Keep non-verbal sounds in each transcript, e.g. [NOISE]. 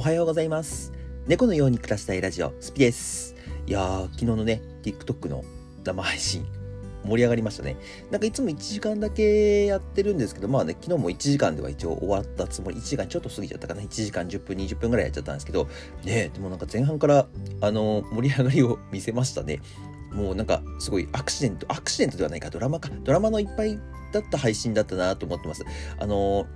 おはようございます。猫のように暮らしたいラジオ、スピです。いやー、昨日のね、TikTok の生配信、盛り上がりましたね。なんかいつも1時間だけやってるんですけど、まあね、昨日も1時間では一応終わったつもり、1時間ちょっと過ぎちゃったかな、1時間10分、20分ぐらいやっちゃったんですけど、ねでもなんか前半から、あの盛り上がりを見せましたね。もうなんかすごいアクシデント、アクシデントではないか、ドラマか、ドラマのいっぱいだった配信だったなと思ってます。あの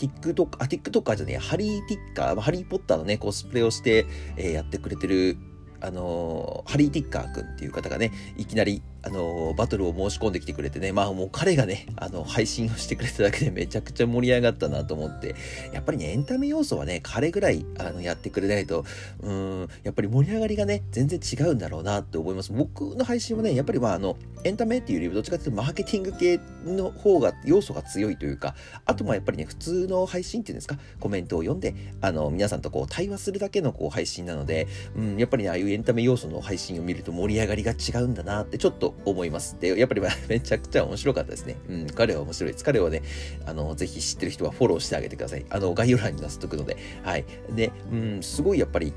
TikTok、あ、TikToker じゃねえ、ハリー・ティッカー、ハリー・ポッターのね、コスプレをして、えーやってくれてる、あのーハリー・ティッカーくんっていう方がね、いきなり、あのバトルを申し込んできてくれてね、まあもう彼がね、あの、配信をしてくれただけで [LAUGHS] めちゃくちゃ盛り上がったなと思って、やっぱりね、エンタメ要素はね、彼ぐらい、あの、やってくれないと、うん、やっぱり盛り上がりがね、全然違うんだろうなって思います。僕の配信はね、やっぱりまあ、あの、エンタメっていうよりどっちかっていうとマーケティング系の方が要素が強いというか、あとまあやっぱりね、普通の配信っていうんですか、コメントを読んで、あの、皆さんとこう対話するだけのこう配信なので、うん、やっぱりね、ああいうエンタメ要素の配信を見ると盛り上がりが違うんだなってちょっと思います。で、やっぱりまあ [LAUGHS] めちゃくちゃ面白かったですね。うん、彼は面白いです。彼はね、あの、ぜひ知ってる人はフォローしてあげてください。あの、概要欄に載せとくので、はい。で、うん、すごいやっぱり、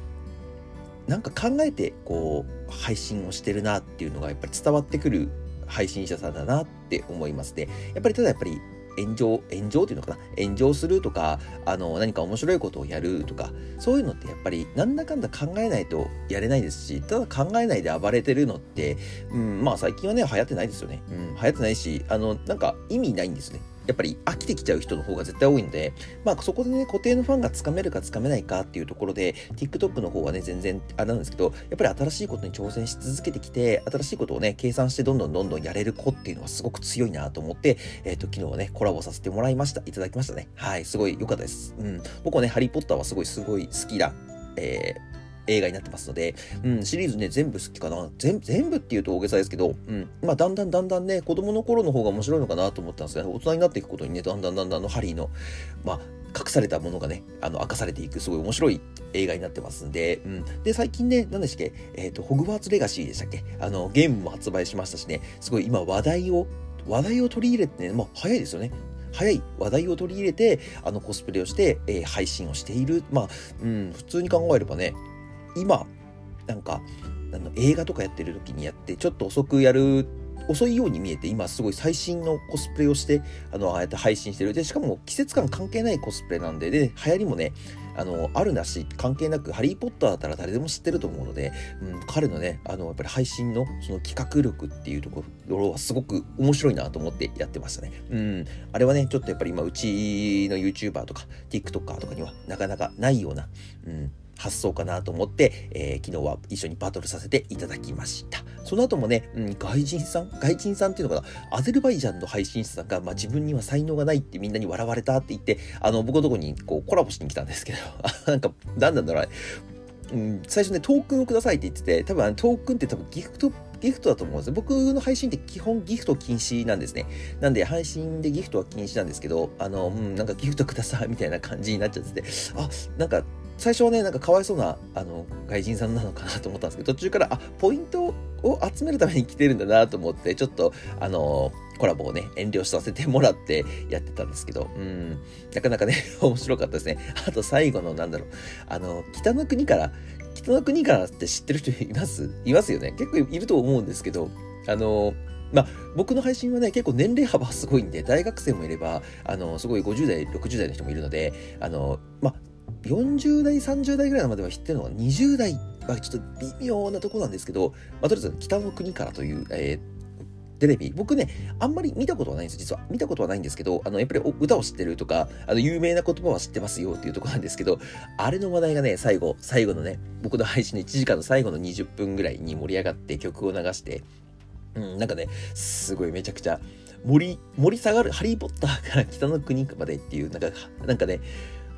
なんか考えてこう配信をしてるなっていうのがやっぱり伝わってくる配信者さんだなって思いますね。やっぱりただやっぱり炎上、炎上っていうのかな？炎上するとか、あの、何か面白いことをやるとか、そういうのってやっぱりなんだかんだ考えないとやれないですし、ただ考えないで暴れてるのって、うん、まあ最近はね、流行ってないですよね。うん、流行ってないし、あの、なんか意味ないんですね。やっぱり飽きてきちゃう人の方が絶対多いので、まあそこでね、固定のファンがつかめるかつかめないかっていうところで、TikTok の方はね、全然あれなんですけど、やっぱり新しいことに挑戦し続けてきて、新しいことをね、計算してどんどんどんどんやれる子っていうのはすごく強いなと思って、えっ、と、昨日はね、コラボさせてもらいました。いただきましたね。はい、すごい良かったです。うん。僕はね、ハリーポッターはすごいすごい好きな、えー映画になってますので、うん、シリーズね、全部好きかな。全部っていうと大げさですけど、うん、まあ、だんだんだんだんね、子供の頃の方が面白いのかなと思ったんですが、大人になっていくことにね、だんだんだんだんのハリーの、まあ、隠されたものがね、あの、明かされていく、すごい面白い映画になってますんで、うん。で、最近ね、何でしたっけ、えっ、と、ホグワーツレガシーでしたっけあの、ゲームも発売しましたしね、すごい今話題を、話題を取り入れてね、もう早いですよね。早い話題を取り入れて、あのコスプレをして、えー配信をしている。まあ、うん、普通に考えればね、今、なんか、あの映画とかやってる時にやって、ちょっと遅くやる、遅いように見えて、今すごい最新のコスプレをして、あの、ああやって配信してる。で、しかも季節感関係ないコスプレなんで、で、流行りもね、あの、あるなし、関係なく、ハリー・ポッターだったら誰でも知ってると思うので、うん、彼のね、あの、やっぱり配信のその企画力っていうところはすごく面白いなと思ってやってましたね。うん、あれはね、ちょっとやっぱり今、うちの YouTuber とか TikToker とかにはなかなかないような、うん、発想かなと思って、えー昨日は一緒にバトルさせていただきました。その後もね、うん、外人さん外人さんっていうのかな？アゼルバイジャンの配信者さんが、まあ、自分には才能がないってみんなに笑われたって言って、あの、僕のとこにこうコラボしに来たんですけど、[LAUGHS] なんか、なんなんだろう、うん、最初ね、トークンをくださいって言ってて、多分トークンって多分ギフト、ギフトだと思うんですよ。僕の配信って基本ギフト禁止なんですね。なんで配信でギフトは禁止なんですけど、あの、うん、なんかギフトくださいみたいな感じになっちゃってて、あ、なんか最初はね、なんかかわいそうな、あの、外人さんなのかなと思ったんですけど、途中から、あ、ポイントを集めるために来てるんだなと思って、ちょっと、あの、コラボをね、遠慮させてもらってやってたんですけど、うん、なかなかね、[LAUGHS] 面白かったですね。あと最後の、なんだろう、あの、北の国から、北の国からって知ってる人います？いますよね。結構いると思うんですけど、あの、まあ、僕の配信はね、結構年齢幅すごいんで、大学生もいれば、あの、すごい50代、60代の人もいるので、あの、まあ、40代、30代ぐらいまでは知ってるのは、20代はちょっと微妙なとこなんですけど、まあ、とりあえず北の国からという、えーテレビ、僕ね、あんまり見たことはないんです、実は。見たことはないんですけど、あの、やっぱり歌を知ってるとか、あの、有名な言葉は知ってますよっていうとこなんですけど、あれの話題がね、最後、最後のね、僕の配信の1時間の最後の20分ぐらいに盛り上がって曲を流して、うん、なんかね、すごいめちゃくちゃ、盛り、盛り下がる、ハリー・ポッターから北の国までっていう、なんか、なんかね、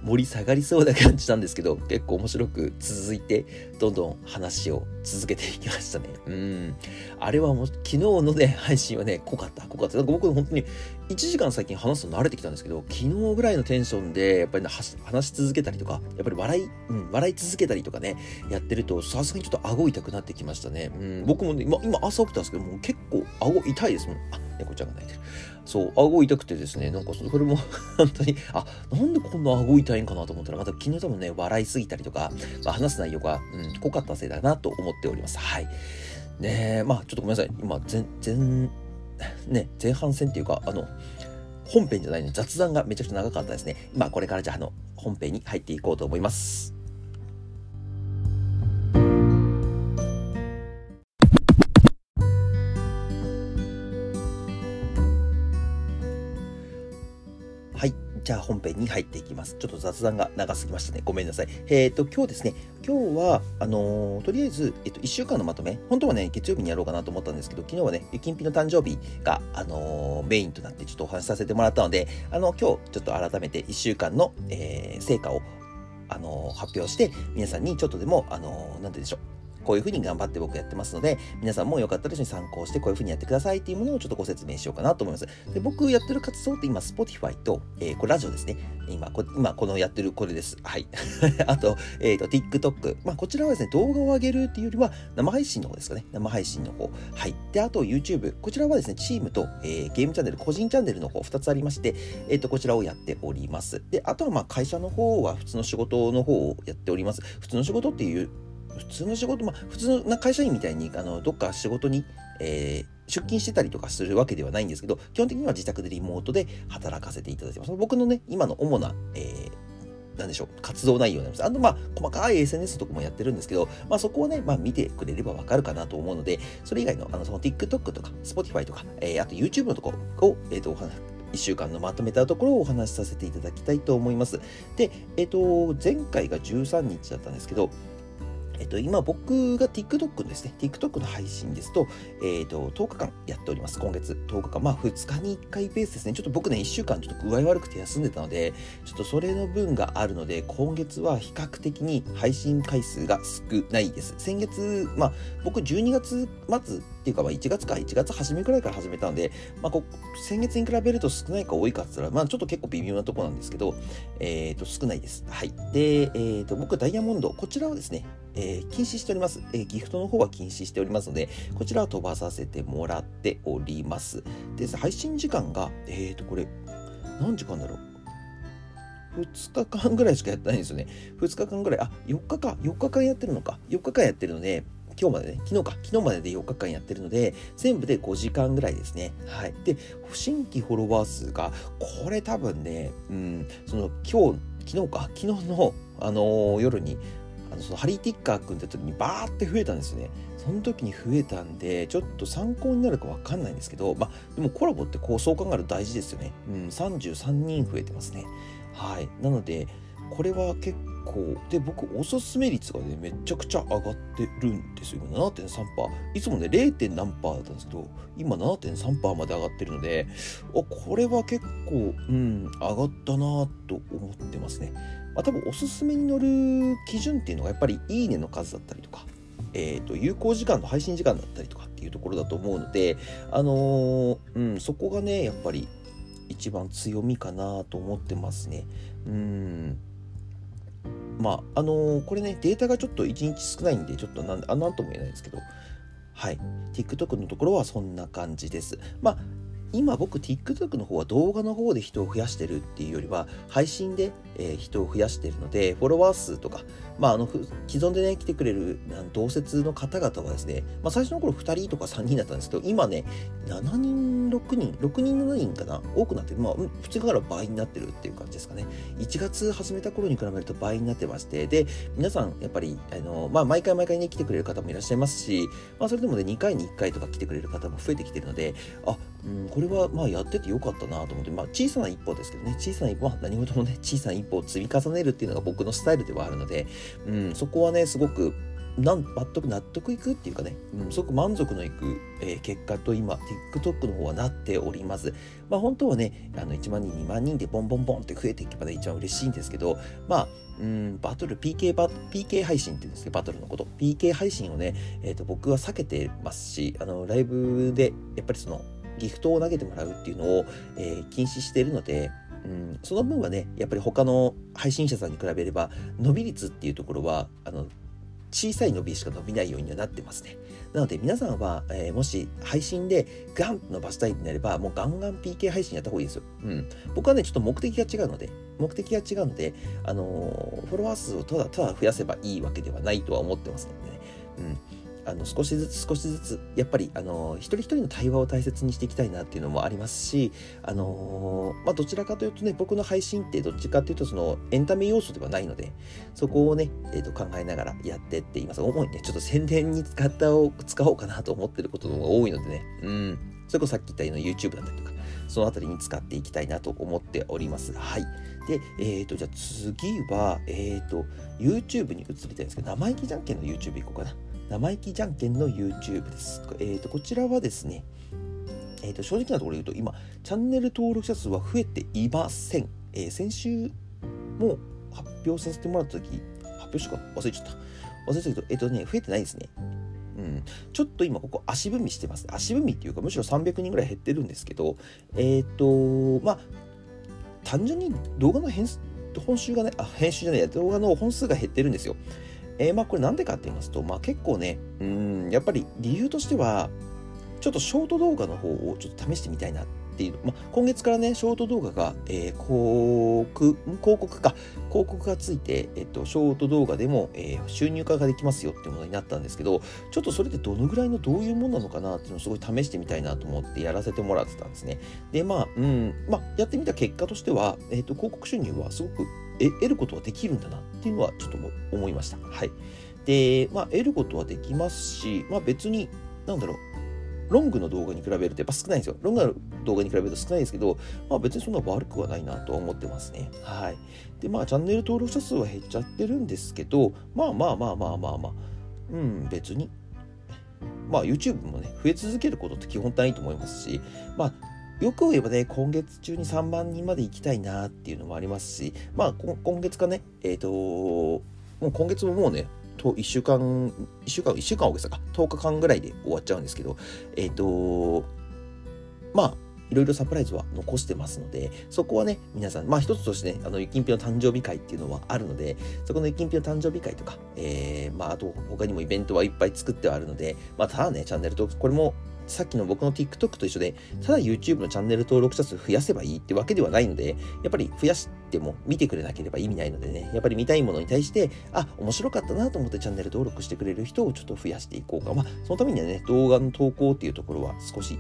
盛り下がりそうな感じなんですけど、結構面白く続いて、どんどん話を続けていきましたね。うん。あれはもう、昨日のね、配信はね、濃かった、濃かった。なんか僕本当に、1時間最近話すの慣れてきたんですけど、昨日ぐらいのテンションで、やっぱり、ね、話し続けたりとか、やっぱり笑い、うん、笑い続けたりとかね、やってると、さすがにちょっと顎痛くなってきましたね。うん、僕もね、今、今朝起きたんですけど、もう結構顎痛いですもん。あ、猫ちゃんが泣いてる。そう、顎痛くてですね、なんかそれも [LAUGHS] 本当に、あ、なんでこんな顎痛いんかなと思ったら、また昨日多分ね、笑いすぎたりとか、まあ、話す内容が、うん、濃かったせいだなと思っております。はい。ねまあ、ちょっとごめんなさい。今、全、全、[LAUGHS] ね、前半戦っていうか、あの、本編じゃないの雑談がめちゃくちゃ長かったですね。まあ、これからじゃあ、あの、本編に入っていこうと思います。じゃあ本編に入っていきます。ちょっと雑談が長すぎましたね。ごめんなさい。えっ、ー、と、今日ですね、今日は、あのー、とりあえず、えっ、と、1週間のまとめ、本当はね、月曜日にやろうかなと思ったんですけど、昨日はね、ゆきんぴの誕生日が、あの、メインとなってちょっとお話しさせてもらったので、あの、今日、ちょっと改めて1週間の、え成果を、あの発表して、皆さんにちょっとでも、あのなんて言うんでしょう、こういうふうに頑張って僕やってますので、皆さんもよかったら一緒に参考してこういうふうにやってくださいっていうものをちょっとご説明しようかなと思います。で、僕やってる活動って今、Spotify と、えー、これラジオですね。今、こ今このやってるこれです。はい。[LAUGHS] あと、えっ、ー、と、TikTok。まあ、こちらはですね、動画を上げるっていうよりは、生配信の方ですかね。生配信の方。はい。で、あと YouTube。こちらはですね、チームと、えー、ゲームチャンネル、個人チャンネルの方2つありまして、えっ、ー、と、こちらをやっております。で、あとはまあ、会社の方は普通の仕事の方をやっております。普通の仕事っていう普通の仕事、まあ、普通の会社員みたいに、あの、どっか仕事に、えー、出勤してたりとかするわけではないんですけど、基本的には自宅でリモートで働かせていただいてます。僕のね、今の主な、えー、なんでしょう、活動内容になります。あと、まあ、細かい SNS とかもやってるんですけど、まあ、そこをね、まあ、見てくれればわかるかなと思うので、それ以外の、あの、その TikTok とか、Spotify とか、えー、あと YouTube のところを、えっ、ー、と、お話、1週間のまとめたところをお話しさせていただきたいと思います。で、えっ、ー、と、前回が13日だったんですけど、えっと、今僕が TikTok ですね、TikTok の配信ですと、えっと、10日間やっております。今月10日間。まあ、2日に1回ペースですね。ちょっと僕ね、1週間ちょっと具合悪くて休んでたので、ちょっとそれの分があるので、今月は比較的に配信回数が少ないです。先月、まあ、僕12月末っていうか、まあ、1月か、1月初めくらいから始めたので、まあ、こ先月に比べると少ないか多いかって言ったら、まあ、ちょっと結構微妙なとこなんですけど、えっ、ー、と、少ないです。はい。で、えっ、ー、と、僕、ダイヤモンド、こちらはですね、えー、禁止しております、えー、ギフトの方は禁止しておりますので、こちらは飛ばさせてもらっております。で、配信時間が、えっ、と、これ、何時間だろう？2日間ぐらいしかやってないんですよね。2日間ぐらい、あ、4日か、4日間やってるのか。4日間やってるので、今日までね、昨日か、昨日までで4日間やってるので、全部で5時間ぐらいですね。はい。で、新規フォロワー数が、これ多分ね、うん、その今日、昨日か、昨日の、あのー、夜に、あのそのハリー・ティッカー君って時にバーって増えたんですよね。その時に増えたんで、ちょっと参考になるかわかんないんですけど、まあ、でもコラボってこう、そう考えると大事ですよね。うん、33人増えてますね。はい。なので、これは結構、で、僕、おすすめ率がね、めちゃくちゃ上がってるんですよ。今7.3%。いつもね、0. 何パーだったんですけど、今7.3%まで上がってるので、あ、これは結構、うん、上がったなと思ってますね。まあ、多分おすすめに乗る基準っていうのがやっぱりいいねの数だったりとか、えっ、ー、と、有効時間の配信時間だったりとかっていうところだと思うので、あのー、うん、そこがね、やっぱり一番強みかなと思ってますね。うん。まあ、あのー、これね、データがちょっと1日少ないんで、ちょっとなん、あ、なんとも言えないですけど、はい。TikTok のところはそんな感じです。まあ、今僕 TikTok の方は動画の方で人を増やしてるっていうよりは配信で、え、人を増やしてるのでフォロワー数とか、まあ、あの既存でね来てくれる同説の方々はですね、まあ、最初の頃2人とか3人だったんですけど今ね7人6人6人7人かな多くなってまあ普通から倍になってるっていう感じですかね。1月始めた頃に比べると倍になってましてで皆さんやっぱりあの、まあ、毎回毎回ね来てくれる方もいらっしゃいますし、まあ、それでもね2回に1回とか来てくれる方も増えてきてるのであうん、これはまあやっててよかったなと思って、まあ小さな一歩ですけどね、小さな一歩は何事もね、小さな一歩を積み重ねるっていうのが僕のスタイルではあるので、うん、そこはね、すごくなん全く納得いくっていうかね、うん、すごく満足のいく、えー、結果と今、TikTok の方はなっております。まあ本当はね、あの1万人、2万人でボンボンボンって増えていけばね、一番嬉しいんですけど、まあ、うん、バトル、PK バ、PK 配信って言うんですけど、バトルのこと。PK 配信をね、え、ー、と、僕は避けてますし、あの、ライブで、やっぱりその、ギフトを投げてもらうっていうのを、えー、禁止しているので、うん、その分はねやっぱり他の配信者さんに比べれば伸び率っていうところはあの小さい伸びしか伸びないようにはなってますね。なので皆さんは、えー、もし配信でガンと伸ばしたいってなれば、もうガンガン PK 配信やった方がいいですよ。うん。僕はね、ちょっと目的が違うので、目的が違うので、あのー、フォロワー数をただただ増やせばいいわけではないとは思ってますのでね。うん。あの少しずつ少しずつやっぱりあの一人一人の対話を大切にしていきたいなっていうのもありますしあのまあ、どちらかというとね僕の配信ってどっちかというとそのエンタメ要素ではないのでそこをね、えー、と考えながらやってって言います主にねちょっと宣伝に使ったを使おうかなと思ってることが多いのでねうんそれこそさっき言ったような YouTube だったりとかそのあたりに使っていきたいなと思っております。はい。で、えっ、ー、と、じゃあ次は、えっ、ー、と、YouTube に移りたいんですけど、生意気じゃんけんの YouTube 行こうかな。生意気じゃんけんの YouTube です。えっ、ー、と、こちらはですね、えっ、ー、と、正直なところ言うと、今、チャンネル登録者数は増えていません。えー、先週も発表させてもらった時、発表したか忘れちゃった。忘れちゃったけど、えっ、とね、増えてないですね。うん、ちょっと今ここ足踏みしてます。足踏みっていうかむしろ300人ぐらい減ってるんですけど、えっ、ー、と、まあ、単純に動画の編本集がね、あ、編集じゃないや、動画の本数が減ってるんですよ。えー、まあこれなんでかって言いますと、まあ結構ね、うん、やっぱり理由としては、ちょっとショート動画の方をちょっと試してみたいなっていう、まあ、今月からね、ショート動画が、えー、広告、広告か、広告がついて、えっと、ショート動画でも、えー、収入化ができますよっていうものになったんですけど、ちょっとそれでどのぐらいのどういうものなのかなっていうのをすごい試してみたいなと思ってやらせてもらってたんですね。で、まあ、うん、まあ、やってみた結果としては、えっと、広告収入はすごく得ることはできるんだなっていうのはちょっと思いました。はい。で、まあ、得ることはできますし、まあ別に、なんだろう、ロングの動画に比べるとやっぱ少ないんですよ。ロングの動画に比べると少ないですけど、まあ別にそんな悪くはないなとは思ってますね。はい。で、まあチャンネル登録者数は減っちゃってるんですけど、まあまあまあまあまあまあ、うん、別に。まあ YouTube もね、増え続けることって基本単位と思いますし、まあよく言えばね、今月中に3万人まで行きたいなっていうのもありますし、まあ、今月かね、えっ、ー、と、もう今月ももうね、と1週間、1週間、1週間大げさか、10日間ぐらいで終わっちゃうんですけど、えっ、ー、と、まあ、いろいろサプライズは残してますので、そこはね、皆さん、まあ一つとしてね、あの、ゆきんぴの誕生日会っていうのはあるので、そこのゆきんぴの誕生日会とか、えー、まああと他にもイベントはいっぱい作ってはあるので、まあただね、チャンネルと、これもさっきの僕の TikTok と一緒で、ただ YouTube のチャンネル登録者数増やせばいいってわけではないので、やっぱり増やしても見てくれなければ意味ないのでね、やっぱり見たいものに対して、あ、面白かったなと思ってチャンネル登録してくれる人をちょっと増やしていこうか。まあ、そのためにはね、動画の投稿っていうところは少し、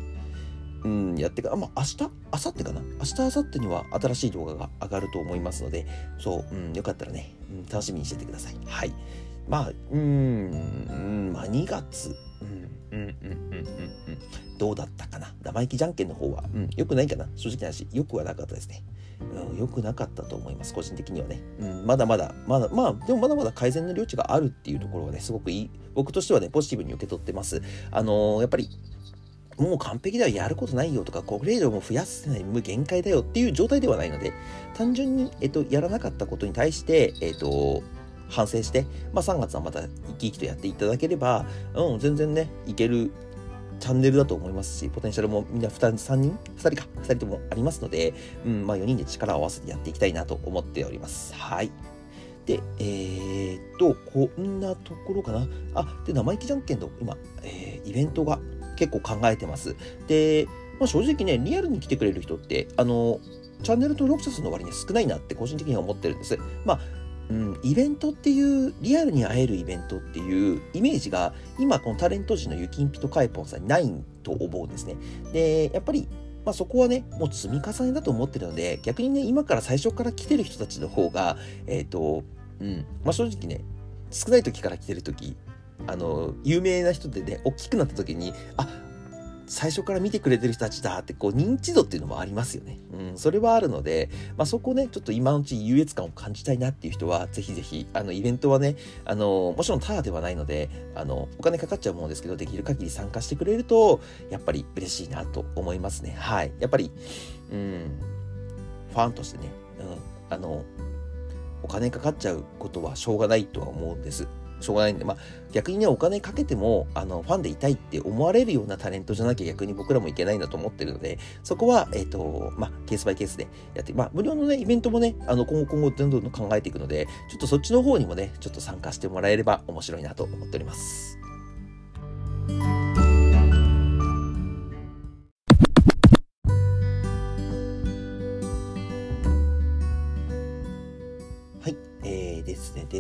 うん、やってか、まあ、明日、明後日かな？明日、明後日には新しい動画が上がると思いますので、そう、うん、よかったらね、うん、楽しみにしててください。はい。まあ、うん、まあ、2月、うん、うん、うん、うん、うん、うん。どうだったかな？生意気じゃんけんの方は、うん、良くないかな？正直な話、良くはなかったですね。うん、良くなかったと思います、個人的にはね。うん、まだまだ、まだ、まあ、でもまだまだ改善の余地があるっていうところはね、すごくいい、僕としてはね、ポジティブに受け取ってます。あのー、やっぱり、もう完璧ではやることないよとか、これ以上も増やせない無限界だよっていう状態ではないので、単純に、えっと、やらなかったことに対して、えっと、反省して、まあ、3月はまた生き生きとやっていただければ、うん、全然ね、いけるチャンネルだと思いますし、ポテンシャルもみんな2人、3人 ?2 人か。2人ともありますので、うん、まあ4人で力を合わせてやっていきたいなと思っております。はい。で、えー、っと、こんなところかな。あ、で、生意気じゃんけんの今、えー、イベントが結構考えてます。で、まあ、正直ね、リアルに来てくれる人って、あの、チャンネル登録者数の割に少ないなって個人的には思ってるんです。まあ、うん、イベントっていう、リアルに会えるイベントっていうイメージが、今このタレント時のゆきんぴとかいぽんさんにないと思うんですね。で、やっぱり、まあ、そこはね、もう積み重ねだと思ってるので、逆にね、今から最初から来てる人たちの方が、えっ、ー、と、うん、まあ、正直ね、少ない時から来てる時、あの、有名な人でね、大きくなった時に、あ、最初から見てくれてる人たちだってこう認知度っていうのもありますよね。うん、それはあるので、まあ、そこね、ちょっと今のうち優越感を感じたいなっていう人は、ぜひぜひ、あの、イベントはね、あの、もちろんタダではないので、あの、お金かかっちゃうものですけど、できる限り参加してくれると、やっぱり嬉しいなと思いますね。はい。やっぱり、うん、ファンとしてね、うん、あの、お金かかっちゃうことはしょうがないとは思うんです。しょうがないんで、まあ、逆にね、お金かけても、あの、ファンでいたいって思われるようなタレントじゃなきゃ逆に僕らもいけないんだと思ってるので、そこは、えっ、ー、と、まあ、ケースバイケースでやって、まあ、無料のね、イベントもね、あの、今後今後どんどん考えていくので、ちょっとそっちの方にもね、ちょっと参加してもらえれば面白いなと思っております。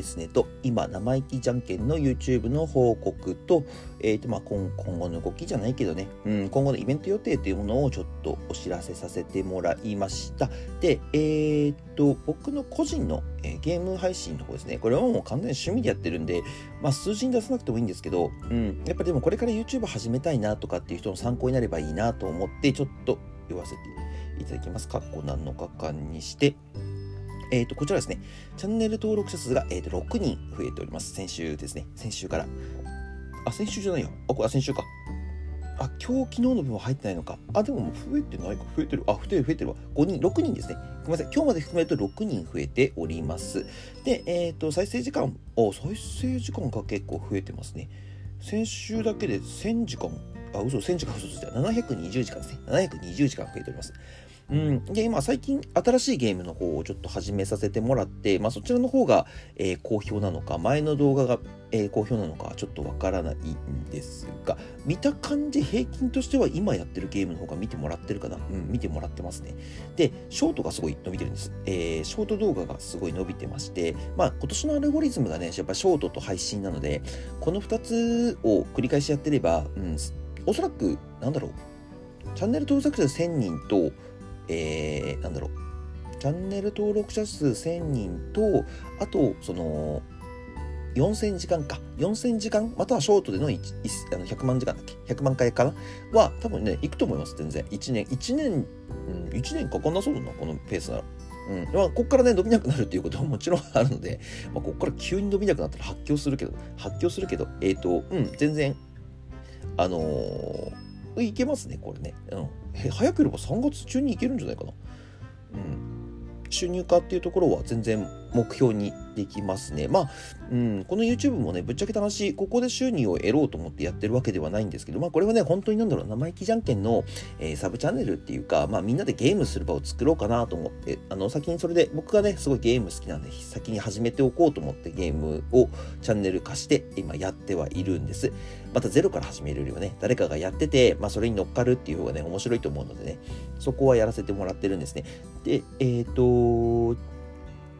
ですねと、今、生意気じゃんけんの YouTube の報告と、え、ー、と、まあ今、今後の動きじゃないけどね、うん、今後のイベント予定というものをちょっとお知らせさせてもらいました。で、えっ、ー、と、僕の個人の、えー、ゲーム配信の方ですね、これはもう完全に趣味でやってるんで、まあ数字に出さなくてもいいんですけど、うん、やっぱでもこれから YouTube 始めたいなとかっていう人の参考になればいいなと思って、ちょっと言わせていただきます。かっこ何のかかんにして、えっ、ー、と、こちらですね、チャンネル登録者数が、えー、と6人増えております。先週ですね。先週から。あ、先週じゃないよ。あ、これ、あ、先週か。あ、今日、昨日の分は入ってないのか。あ、でもも増えてないか。増えてる。あ、増えてる、増えてるわ。5人、6人ですね。ごめんなさい。今日まで含めると6人増えております。で、えっ、ー、と、再生時間、あ、再生時間が結構増えてますね。先週だけで1000時間、あ、嘘、1000時間、嘘ついた。720時間ですね。720時間増えております。うん。で、今、最近、新しいゲームの方をちょっと始めさせてもらって、まあ、そちらの方が、えー、好評なのか、前の動画が、えー、好評なのか、ちょっとわからないんですが、見た感じ、平均としては今やってるゲームの方が見てもらってるかな？うん、見てもらってますね。で、ショートがすごい伸びてるんです。えー、ショート動画がすごい伸びてまして、まあ、今年のアルゴリズムがね、やっぱショートと配信なので、この2つを繰り返しやってれば、うん、おそらく、なんだろう、チャンネル登録者1000人と、えー、なんだろう、チャンネル登録者数1000人と、あと、その、4000時間か。4000時間またはショートでのあの100万時間だっけ ?100 万回かな？は、多分ね、いくと思います、全然。1年、1年、うん、1年かかんなそうだな、このペースなら。うん。まあ、こっからね、伸びなくなるっていうことはもちろんあるので、まあ、こっから急に伸びなくなったら発狂するけど、発狂するけど、えっ、ー、と、うん、全然、あのーいけますね、これね。うん。早ければ3月中に行けるんじゃないかな。うん。収入化っていうところは全然目標にできますね。まあ、うん、この YouTube もね、ぶっちゃけた話、ここで収入を得ろうと思ってやってるわけではないんですけど、まあこれはね、本当になんだろう、生意気じゃんけんの、えー、サブチャンネルっていうか、まあみんなでゲームする場を作ろうかなと思って、あの、先にそれで、僕がね、すごいゲーム好きなんで、先に始めておこうと思ってゲームをチャンネル化して今やってはいるんです。またゼロから始めるよりはね、誰かがやってて、まあそれに乗っかるっていう方がね、面白いと思うのでね、そこはやらせてもらってるんですね。で、えっ、ー、と、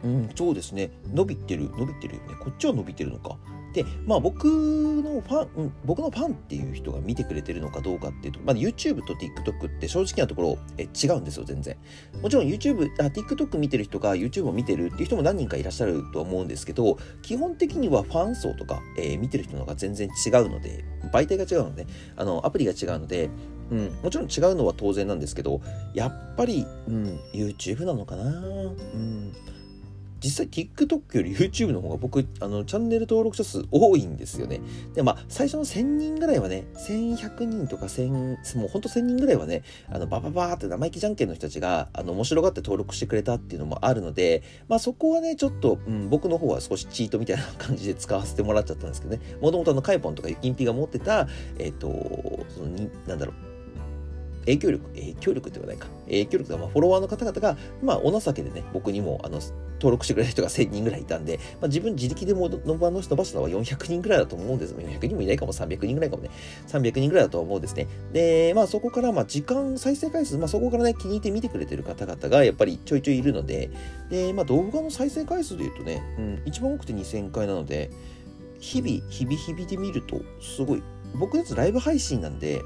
うん、そうですね。伸びてる、伸びてるよね。こっちは伸びてるのか。で、まあ僕のファン、うん、僕のファンっていう人が見てくれてるのかどうかっていうと、まあ YouTube と TikTok って正直なところえ違うんですよ、全然。もちろん YouTube、あ、TikTok 見てる人が YouTube を見てるっていう人も何人かいらっしゃると思うんですけど、基本的にはファン層とか、えー、見てる人の方が全然違うので、媒体が違うので、あの、アプリが違うので、うん、もちろん違うのは当然なんですけど、やっぱり、うん、YouTube なのかな。うん実際 TikTok より YouTube の方が僕、あの、チャンネル登録者数多いんですよね。で、まあ、最初の1000人ぐらいはね、1100人とか1000、もうほんと1000人ぐらいはね、あの、バババーって生意気じゃんけんの人たちが、あの、面白がって登録してくれたっていうのもあるので、まあ、そこはね、ちょっと、うん、僕の方は少しチートみたいな感じで使わせてもらっちゃったんですけどね、もともとあの、カイポンとかユキンピが持ってた、えっ、ー、と、そのに、なんだろう、影響力、影響力って言わないか。影響力が、まあ、フォロワーの方々が、まあ、お情けでね、僕にも、あの、登録してくれた人が1000人ぐらいいたんで、まあ、自分自力でも伸ば伸ばしたのは400人ぐらいだと思うんです。400人もいないかも、300人ぐらいかもね。300人ぐらいだと思うんですね。で、まあ、そこから、まあ、時間、再生回数、まあ、そこからね、気に入って見てくれてる方々が、やっぱりちょいちょいいるので、で、まあ、動画の再生回数で言うとね、うん、一番多くて2000回なので、日々、日々日々で見ると、すごい、僕のやつライブ配信なんで、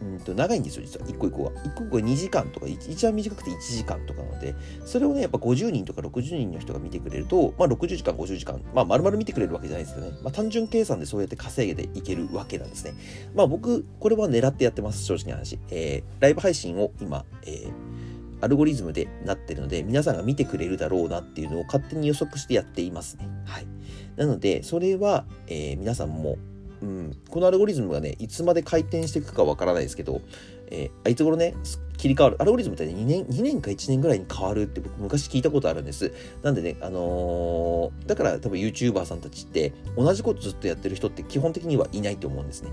うんと長いんですよ、実は。一個一個が。一個一個が2時間とか、一番短くて1時間とかなので、それをね、やっぱ50人とか60人の人が見てくれると、まあ60時間、50時間、まあ丸々見てくれるわけじゃないですけどね。まあ単純計算でそうやって稼げていけるわけなんですね。まあ僕、これは狙ってやってます、正直な話。えー、ライブ配信を今、えー、アルゴリズムでなってるので、皆さんが見てくれるだろうなっていうのを勝手に予測してやっていますね。はい。なので、それは、えー、皆さんもうん、このアルゴリズムがね、いつまで回転していくかわからないですけど、えー、いつ頃ね、切り替わる。アルゴリズムってね、2年、2年か1年ぐらいに変わるって僕昔聞いたことあるんです。なんでね、あのー、だから多分 YouTuber さんたちって同じことずっとやってる人って基本的にはいないと思うんですね。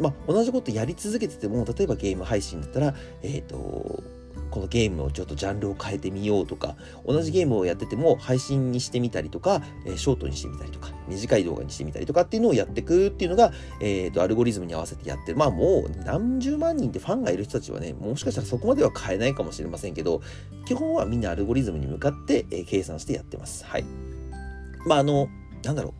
まあ、同じことやり続けてても、例えばゲーム配信だったら、えっ、ー、と、このゲームをちょっとジャンルを変えてみようとか、同じゲームをやってても配信にしてみたりとか、えショートにしてみたりとか、短い動画にしてみたりとかっていうのをやっていくっていうのが、えっ、ー、と、アルゴリズムに合わせてやってる。まあもう何十万人ってファンがいる人たちはね、もしかしたらそこまでは変えないかもしれませんけど、基本はみんなアルゴリズムに向かって、え計算してやってます。はい。まああの、なんだろ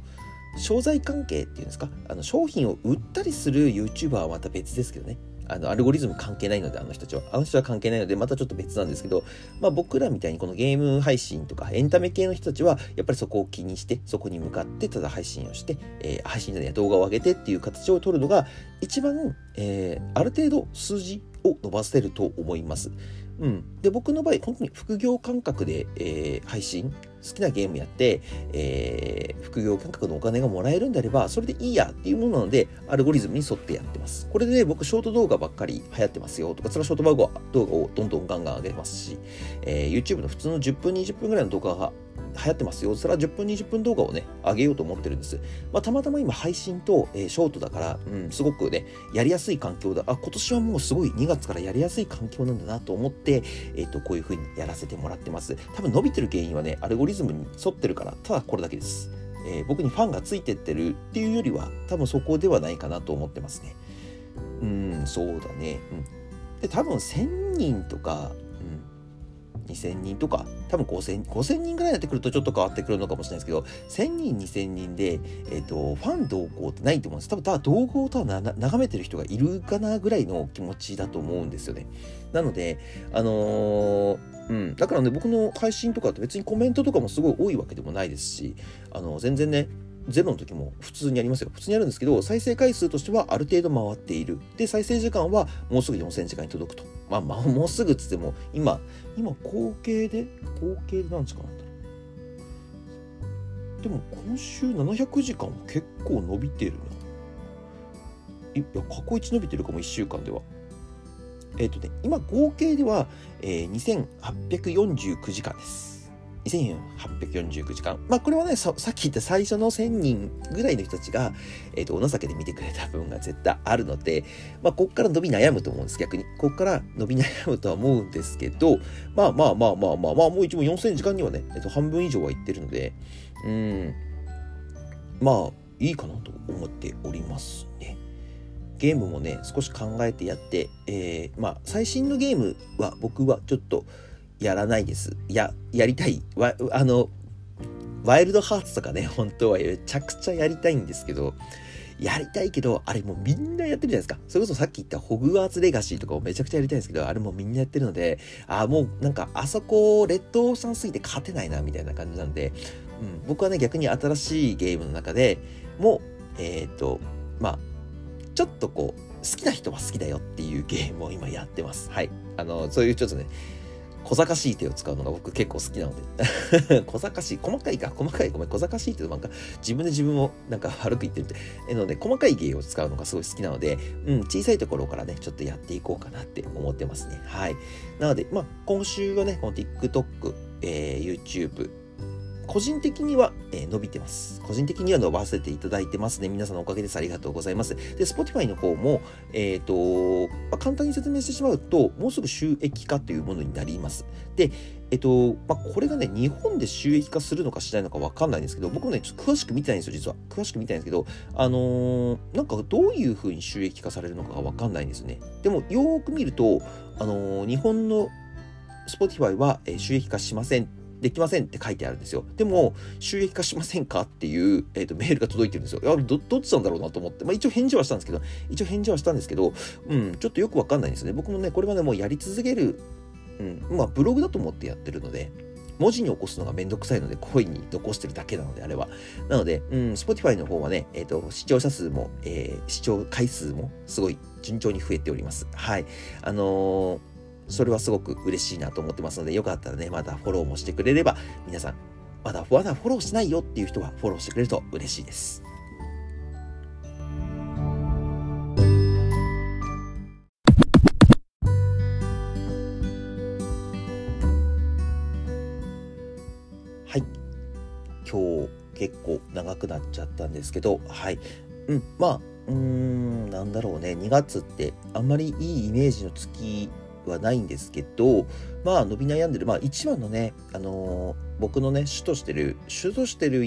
う。商材関係っていうんですか？あの商品を売ったりする YouTuber はまた別ですけどね。あの、アルゴリズム関係ないので、あの人たちは。あの人は関係ないので、またちょっと別なんですけど、まあ僕らみたいにこのゲーム配信とかエンタメ系の人たちは、やっぱりそこを気にして、そこに向かってただ配信をして、えー、配信じゃない動画を上げてっていう形を取るのが、一番、えー、ある程度数字を伸ばせると思います。うん。で、僕の場合、本当に副業感覚で、えー、配信、好きなゲームやって、えー、副業感覚のお金がもらえるんであれば、それでいいやっていうものなので、アルゴリズムに沿ってやってます。これで、ね、僕、ショート動画ばっかり流行ってますよとか、それはショート動画をどんどんガンガン上げますし、えー、YouTube の普通の10分、20分ぐらいの動画が流行ってますよ。それは10分、20分動画をね、上げようと思ってるんです。まあ、たまたま今配信と、えー、ショートだから、うん、すごくね、やりやすい環境だ。あ、今年はもうすごい2月からやりやすい環境なんだなと思って、えっ、ー、と、こういう風にやらせてもらってます。多分伸びてる原因はね、アルゴリズムに沿ってるから、ただこれだけです。えー、僕にファンがついてってるっていうよりは、多分そこではないかなと思ってますね。うん、そうだね。うん。で、多分1000人とか、2000人とか、多分5000、5000人ぐらいになってくるとちょっと変わってくるのかもしれないですけど、1000人、2000人で、えっ、ー、と、ファン同行ってないと思うんです。多分、ただ動画をただ眺めてる人がいるかなぐらいの気持ちだと思うんですよね。なので、あのー、うん。だからね、僕の配信とかって別にコメントとかもすごい多いわけでもないですし、あの、全然ね、ゼロの時も普通にありますよ。普通にあるんですけど、再生回数としてはある程度回っている。で、再生時間はもうすぐ4000時間に届くと。まあ、まあ、もうすぐっつっても、今、今、合計で、合計で何時間なんだろう。でも、今週700時間は結構伸びてるな。いや、過去一伸びてるかも、1週間では。えっ、ー、とね、今、合計では、えー、2849時間です。2849時間。まあ、これはねさ、っき言った最初の1000人ぐらいの人たちが、えっ、ー、と、お情けで見てくれた分が絶対あるので、まあ、こっから伸び悩むと思うんです、逆に。こっから伸び悩むとは思うんですけど、まあまあまあまあまあまあ、もう一応4000時間にはね、えっ、ー、と、半分以上はいってるので、うん、まあ、いいかなと思っておりますね。ゲームもね、少し考えてやって、えー、まあ、最新のゲームは僕はちょっと、やらないです。や、やりたい。わ、あの、ワイルドハーツとかね、本当はめちゃくちゃやりたいんですけど、やりたいけど、あれもうみんなやってるじゃないですか。それこそさっき言ったホグワーツレガシーとかもめちゃくちゃやりたいんですけど、あれもみんなやってるので、あもうなんかあそこ、レッドオーシャンすぎて勝てないな、みたいな感じなんで、うん、僕はね、逆に新しいゲームの中でも、えっ、ー、と、まあ、ちょっとこう、好きな人は好きだよっていうゲームを今やってます。はい。あの、そういうちょっとね、小賢しい手を使うのが僕結構好きなので [LAUGHS] 小賢しい、細かいか、細かい、ごめん、小賢しいってなんか自分で自分をなんか悪く言ってるみたい。えので、細かい芸を使うのがすごい好きなので、うん、小さいところからね、ちょっとやっていこうかなって思ってますね。はい。なので、まあ、今週はね、この TikTok、えー、YouTube、個人的には、えー、伸びてます。個人的には伸ばせていただいてますね。皆さんのおかげです。ありがとうございます。で、Spotify の方も、えっ、ー、と、まあ、簡単に説明してしまうと、もうすぐ収益化というものになります。で、えっ、と、まあ、これがね、日本で収益化するのかしないのかわかんないんですけど、僕もね、ちょっと詳しく見てないんですよ、実は。詳しく見てないんですけど、あのー、なんかどういう風に収益化されるのかがわかんないんですよね。でも、よーく見ると、あのー、日本の Spotify は収益化しませんできませんって書いてあるんですよ。でも、収益化しませんかっていう、えーと、メールが届いてるんですよ。いやど、どっちなんだろうなと思って、まあ一応返事はしたんですけど、一応返事はしたんですけど、うん、ちょっとよくわかんないんですね。僕もね、これまでもうやり続ける、うん、まあブログだと思ってやってるので、文字に起こすのがめんどくさいので、声に残してるだけなので、あれは。なので、うん、Spotify の方はね、えっ、ー、と、視聴者数も、えー、視聴回数もすごい順調に増えております。はい。あのーそれはすごく嬉しいなと思ってますので、よかったらね、またフォローもしてくれれば、皆さん、まだまだフォローしないよっていう人はフォローしてくれると嬉しいです。はい。今日結構長くなっちゃったんですけど、はい。うん、まあ、うーん、なんだろうね、2月ってあんまりいいイメージの月はないんですけど、まあ伸び悩んでる、まあ一番のね、あのー、僕のね、主としてる、主としてる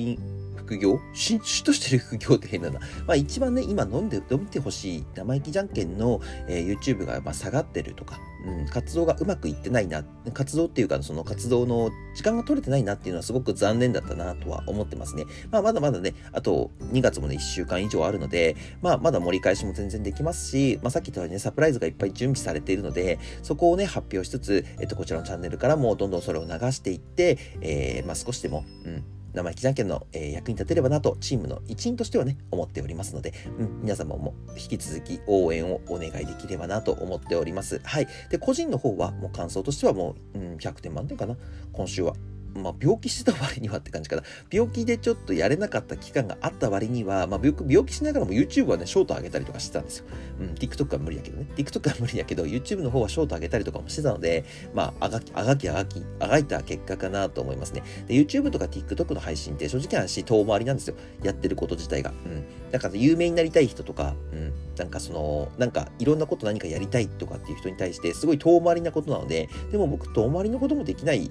副業？主としてる副業って変だな。まあ一番ね、今飲んで、飲んでほしい生意気じゃんけんの、えー、YouTube がまあ下がってるとか、うん、活動がうまくいってないな、活動っていうかその活動の時間が取れてないなっていうのはすごく残念だったなとは思ってますね。まあまだまだね、あと2月もね、1週間以上あるので、まあまだ盛り返しも全然できますし、まあさっき言ったようにね、サプライズがいっぱい準備されているので、そこをね、発表しつつ、えっと、こちらのチャンネルからもどんどんそれを流していって、えー、まあ少しでも、うん、生意気じゃんけんの、えー、役に立てればなと、チームの一員としてはね、思っておりますので、うん、皆様も引き続き応援をお願いできればなと思っております。はい。で、個人の方は、もう感想としてはもう、うん、100点満点かな、今週は。まあ、病気してた割にはって感じかな。病気でちょっとやれなかった期間があった割には、まあ、病気しながらも YouTube はね、ショート上げたりとかしてたんですよ。うん、TikTok は無理やけどね。TikTok は無理やけど、YouTube の方はショート上げたりとかもしてたので、まあ、あがき、あがき、あがき、あがいた結果かなと思いますね。で、YouTube とか TikTok の配信って正直な話、遠回りなんですよ。やってること自体が。うん。だから有名になりたい人とか、うん、なんかその、なんかいろんなこと何かやりたいとかっていう人に対して、すごい遠回りなことなので、でも僕遠回りのこともできない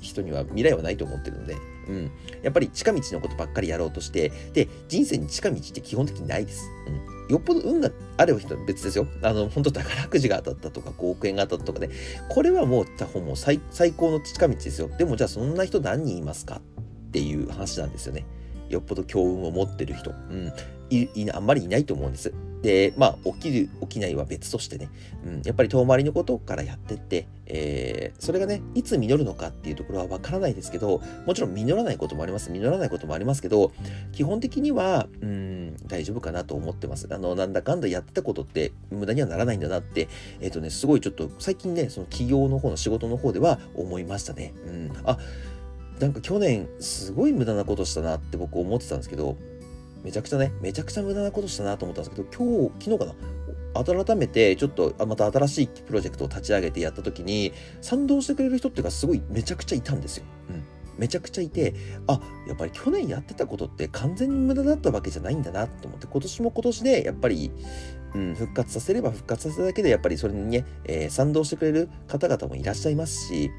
人には未来はないと思ってるので、うん。やっぱり近道のことばっかりやろうとして、で、人生に近道って基本的にないです。うん。よっぽど運がある人は別ですよ。あの、本当宝くじが当たったとか、5億円が当たったとかね。これはもう、他方も最最高の近道ですよ。でもじゃあそんな人何人いますかっていう話なんですよね。よっぽど強運を持ってる人。うん。いあんまりいないと思うんです。で、まあ、起きる、起きないは別としてね、うん、やっぱり遠回りのことからやってって、えー、それがね、いつ実るのかっていうところはわからないですけど、もちろん実らないこともあります。実らないこともありますけど、基本的には、うん、大丈夫かなと思ってます。あの、なんだかんだやってたことって無駄にはならないんだなって、えっ、ー、とね、すごいちょっと最近ね、その企業の方の仕事の方では思いましたね。うん。あ、なんか去年すごい無駄なことしたなって僕思ってたんですけど、めちゃくちゃね、めちゃくちゃ無駄なことしたなと思ったんですけど、今日、昨日かな改めてちょっとまた新しいプロジェクトを立ち上げてやった時に賛同してくれる人っていうかすごいめちゃくちゃいたんですよ。うん。めちゃくちゃいて、あ、やっぱり去年やってたことって完全に無駄だったわけじゃないんだなと思って、今年も今年でやっぱり、うん、復活させれば復活させただけでやっぱりそれにね、えー、賛同してくれる方々もいらっしゃいますし、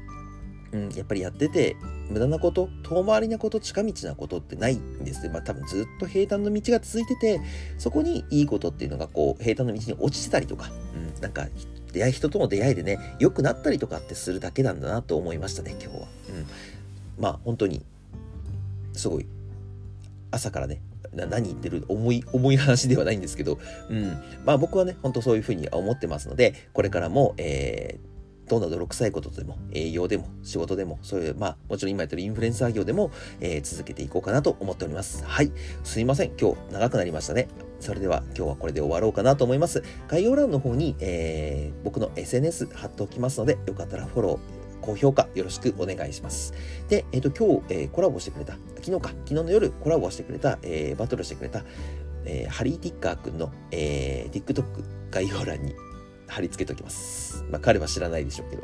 うん、やっぱりやってて、無駄なこと、遠回りなこと、近道なことってないんですね。まあ多分ずっと平坦の道が続いてて、そこにいいことっていうのがこう、平坦の道に落ちてたりとか、うん、なんか、出会い、人との出会いでね、良くなったりとかってするだけなんだなと思いましたね、今日は。うん。まあ本当に、すごい、朝からね、何言ってる重い、重い話ではないんですけど、うん。まあ僕はね、本当そういうふうに思ってますので、これからも、えー、どんな泥臭いことでも、営業でも、仕事でも、そういう、まあ、もちろん今やってるインフルエンサー業でも、えー、続けていこうかなと思っております。はい。すいません。今日長くなりましたね。それでは今日はこれで終わろうかなと思います。概要欄の方に、えー、僕の SNS 貼っておきますので、よかったらフォロー、高評価よろしくお願いします。で、えっ、ー、と、今日、えー、コラボしてくれた、昨日か、昨日の夜コラボしてくれた、えー、バトルしてくれた、え、ハリー・ティッカーくんの、え、TikTok 概要欄に貼り付けておきます。まあ、彼は知らないでしょうけ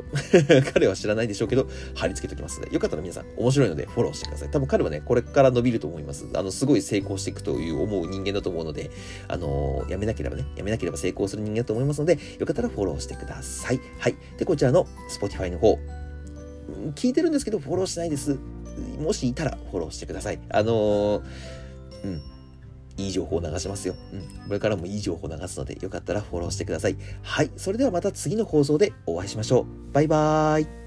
ど [LAUGHS] 彼は知らないでしょうけど、貼り付けておきますので、よかったら皆さん面白いのでフォローしてください。多分彼はね、これから伸びると思います。あの、すごい成功していくという思う人間だと思うので、あのー、やめなければね、やめなければ成功する人間だと思いますので、よかったらフォローしてください。はい。で、こちらの Spotify の方、聞いてるんですけど、フォローしないです。もしいたらフォローしてください。あのー、うん。いい情報を流しますよ。うん。これからもいい情報を流すので、よかったらフォローしてください。はい。それではまた次の放送でお会いしましょう。バイバーイ。